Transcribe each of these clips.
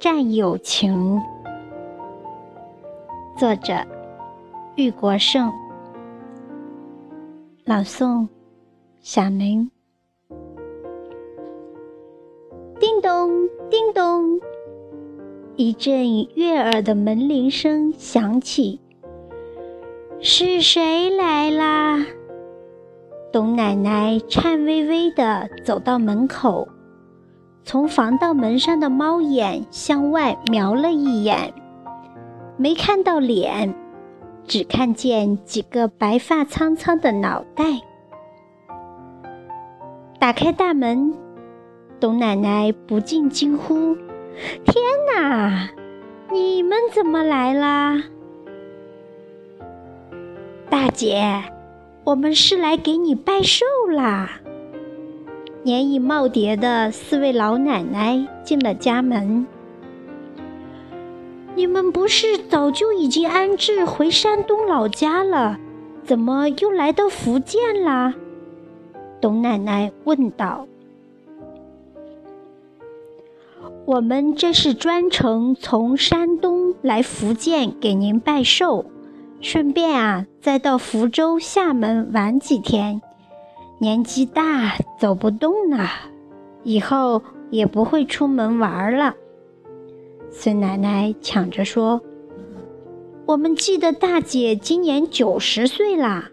战友情，作者玉国胜，朗诵小明。叮咚，叮咚，一阵悦耳的门铃声响起。是谁来啦？董奶奶颤巍巍地走到门口。从防盗门上的猫眼向外瞄了一眼，没看到脸，只看见几个白发苍苍的脑袋。打开大门，董奶奶不禁惊呼：“天哪，你们怎么来啦？”大姐，我们是来给你拜寿啦。年已耄耋的四位老奶奶进了家门。你们不是早就已经安置回山东老家了，怎么又来到福建啦？董奶奶问道。我们这是专程从山东来福建给您拜寿，顺便啊，再到福州、厦门玩几天。年纪大，走不动了，以后也不会出门玩了。孙奶奶抢着说：“我们记得大姐今年九十岁啦，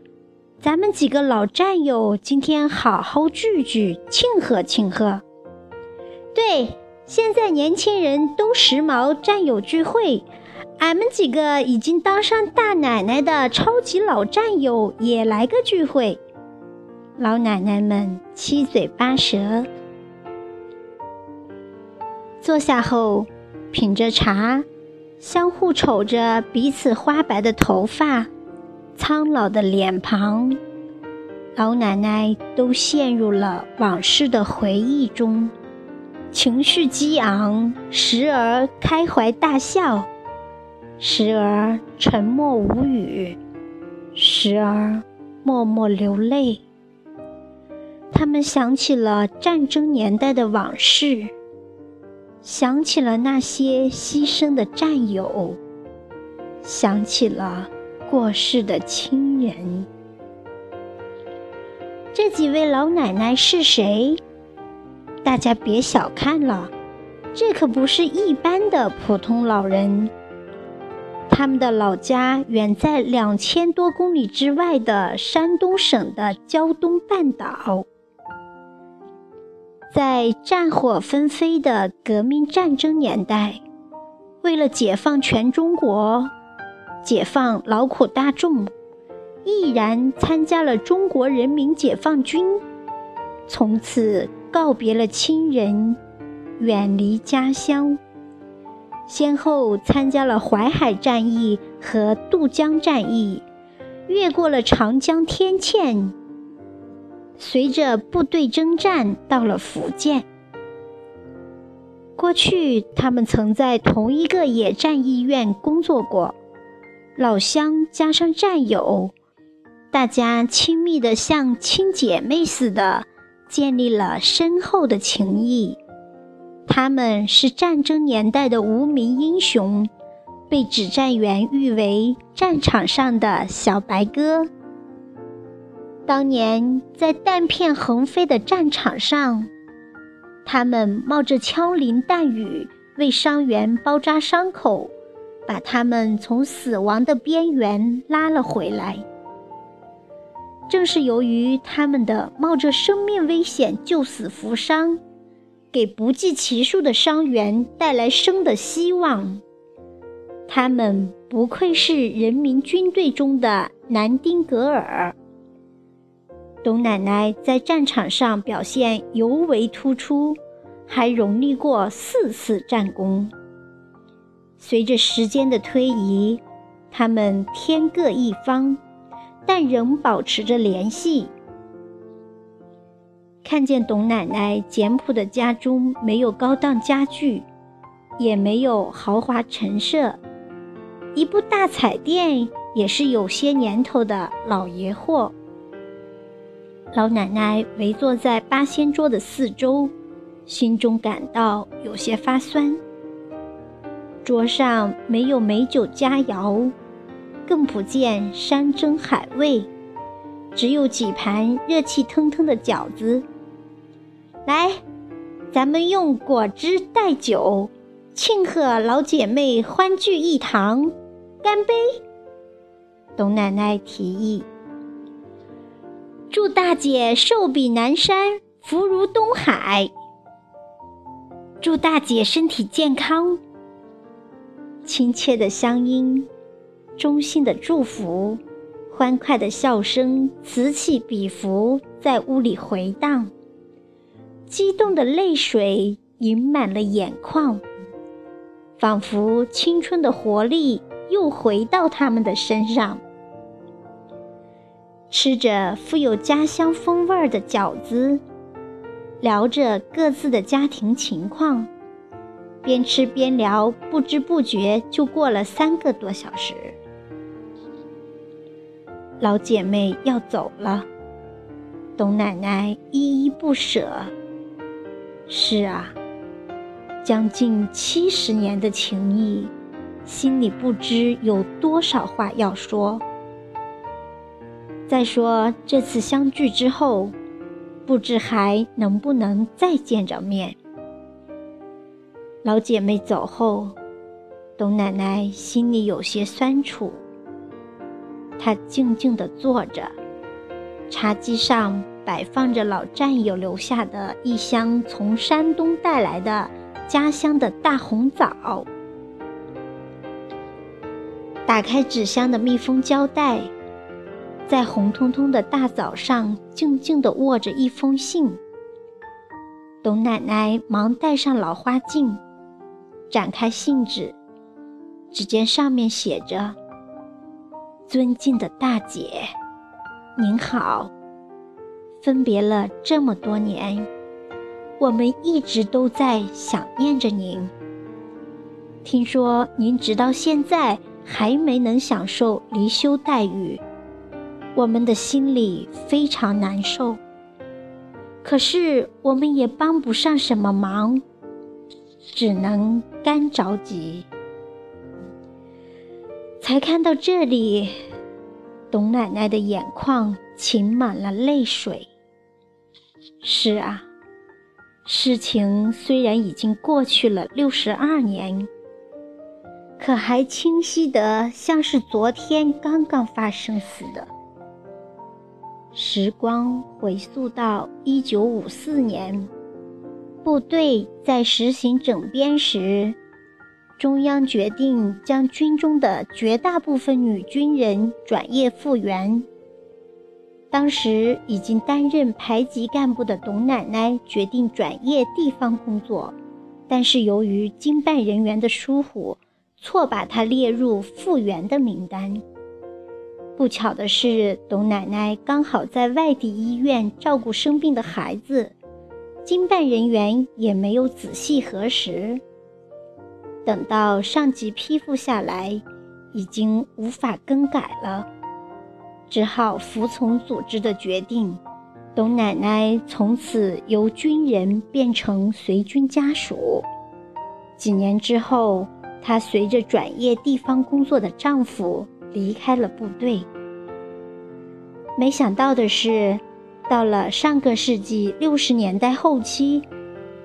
咱们几个老战友今天好好聚聚，庆贺庆贺。”对，现在年轻人都时髦，战友聚会，俺们几个已经当上大奶奶的超级老战友也来个聚会。老奶奶们七嘴八舌，坐下后品着茶，相互瞅着彼此花白的头发、苍老的脸庞，老奶奶都陷入了往事的回忆中，情绪激昂，时而开怀大笑，时而沉默无语，时而默默流泪。他们想起了战争年代的往事，想起了那些牺牲的战友，想起了过世的亲人。这几位老奶奶是谁？大家别小看了，这可不是一般的普通老人。他们的老家远在两千多公里之外的山东省的胶东半岛。在战火纷飞的革命战争年代，为了解放全中国，解放劳苦大众，毅然参加了中国人民解放军，从此告别了亲人，远离家乡，先后参加了淮海战役和渡江战役，越过了长江天堑。随着部队征战到了福建。过去，他们曾在同一个野战医院工作过，老乡加上战友，大家亲密的像亲姐妹似的，建立了深厚的情谊。他们是战争年代的无名英雄，被指战员誉为战场上的小白鸽。当年在弹片横飞的战场上，他们冒着枪林弹雨为伤员包扎伤口，把他们从死亡的边缘拉了回来。正是由于他们的冒着生命危险救死扶伤，给不计其数的伤员带来生的希望，他们不愧是人民军队中的南丁格尔。董奶奶在战场上表现尤为突出，还荣立过四次战功。随着时间的推移，他们天各一方，但仍保持着联系。看见董奶奶简朴的家中没有高档家具，也没有豪华陈设，一部大彩电也是有些年头的老爷货。老奶奶围坐在八仙桌的四周，心中感到有些发酸。桌上没有美酒佳肴，更不见山珍海味，只有几盘热气腾腾的饺子。来，咱们用果汁代酒，庆贺老姐妹欢聚一堂，干杯！董奶奶提议。祝大姐寿比南山，福如东海。祝大姐身体健康。亲切的乡音，衷心的祝福，欢快的笑声此起彼伏，在屋里回荡。激动的泪水盈满了眼眶，仿佛青春的活力又回到他们的身上。吃着富有家乡风味的饺子，聊着各自的家庭情况，边吃边聊，不知不觉就过了三个多小时。老姐妹要走了，董奶奶依依不舍。是啊，将近七十年的情谊，心里不知有多少话要说。再说这次相聚之后，不知还能不能再见着面。老姐妹走后，董奶奶心里有些酸楚。她静静地坐着，茶几上摆放着老战友留下的一箱从山东带来的家乡的大红枣。打开纸箱的密封胶带。在红彤彤的大枣上，静静地握着一封信。董奶奶忙戴上老花镜，展开信纸，只见上面写着：“尊敬的大姐，您好。分别了这么多年，我们一直都在想念着您。听说您直到现在还没能享受离休待遇。”我们的心里非常难受，可是我们也帮不上什么忙，只能干着急。才看到这里，董奶奶的眼眶噙满了泪水。是啊，事情虽然已经过去了六十二年，可还清晰得像是昨天刚刚发生似的。时光回溯到一九五四年，部队在实行整编时，中央决定将军中的绝大部分女军人转业复员。当时已经担任排级干部的董奶奶决定转业地方工作，但是由于经办人员的疏忽，错把她列入复员的名单。不巧的是，董奶奶刚好在外地医院照顾生病的孩子，经办人员也没有仔细核实。等到上级批复下来，已经无法更改了，只好服从组织的决定。董奶奶从此由军人变成随军家属。几年之后，她随着转业地方工作的丈夫。离开了部队。没想到的是，到了上个世纪六十年代后期，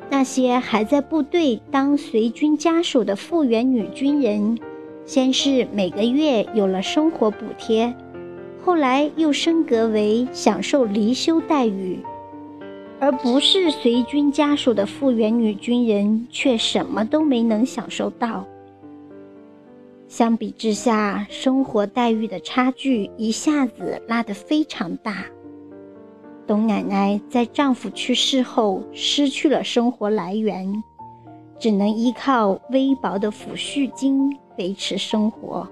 那些还在部队当随军家属的复员女军人，先是每个月有了生活补贴，后来又升格为享受离休待遇，而不是随军家属的复员女军人却什么都没能享受到。相比之下，生活待遇的差距一下子拉得非常大。董奶奶在丈夫去世后失去了生活来源，只能依靠微薄的抚恤金维持生活。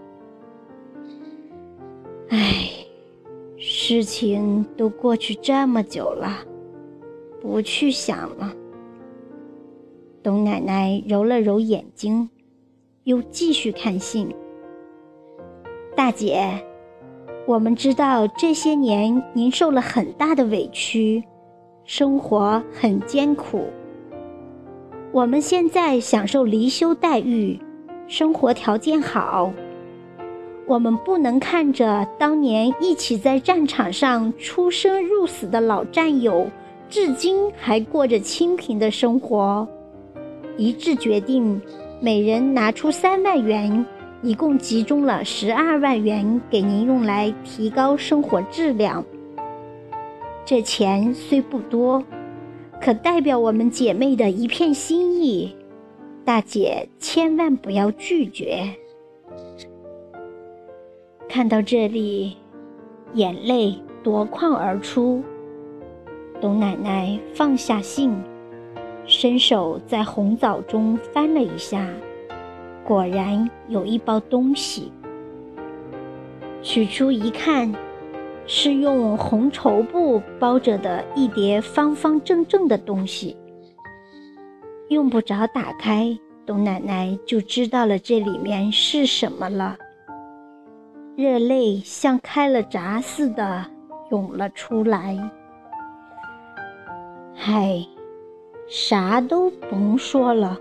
唉，事情都过去这么久了，不去想了。董奶奶揉了揉眼睛。又继续看信。大姐，我们知道这些年您受了很大的委屈，生活很艰苦。我们现在享受离休待遇，生活条件好。我们不能看着当年一起在战场上出生入死的老战友，至今还过着清贫的生活，一致决定每人拿出三万元，一共集中了十二万元给您用来提高生活质量。这钱虽不多。可代表我们姐妹的一片心意，大姐千万不要拒绝。看到这里，眼泪夺眶而出。董奶奶放下信，伸手在红枣中翻了一下，果然有一包东西。取出一看。是用红绸布包着的一叠方方正正的东西，用不着打开，董奶奶就知道了这里面是什么了。热泪像开了闸似的涌了出来。唉，啥都甭说了，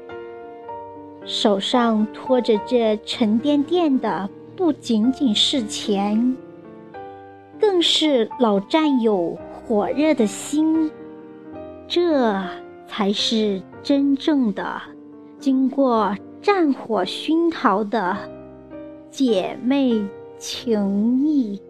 手上托着这沉甸甸的，不仅仅是钱。更是老战友火热的心，这才是真正的经过战火熏陶的姐妹情谊。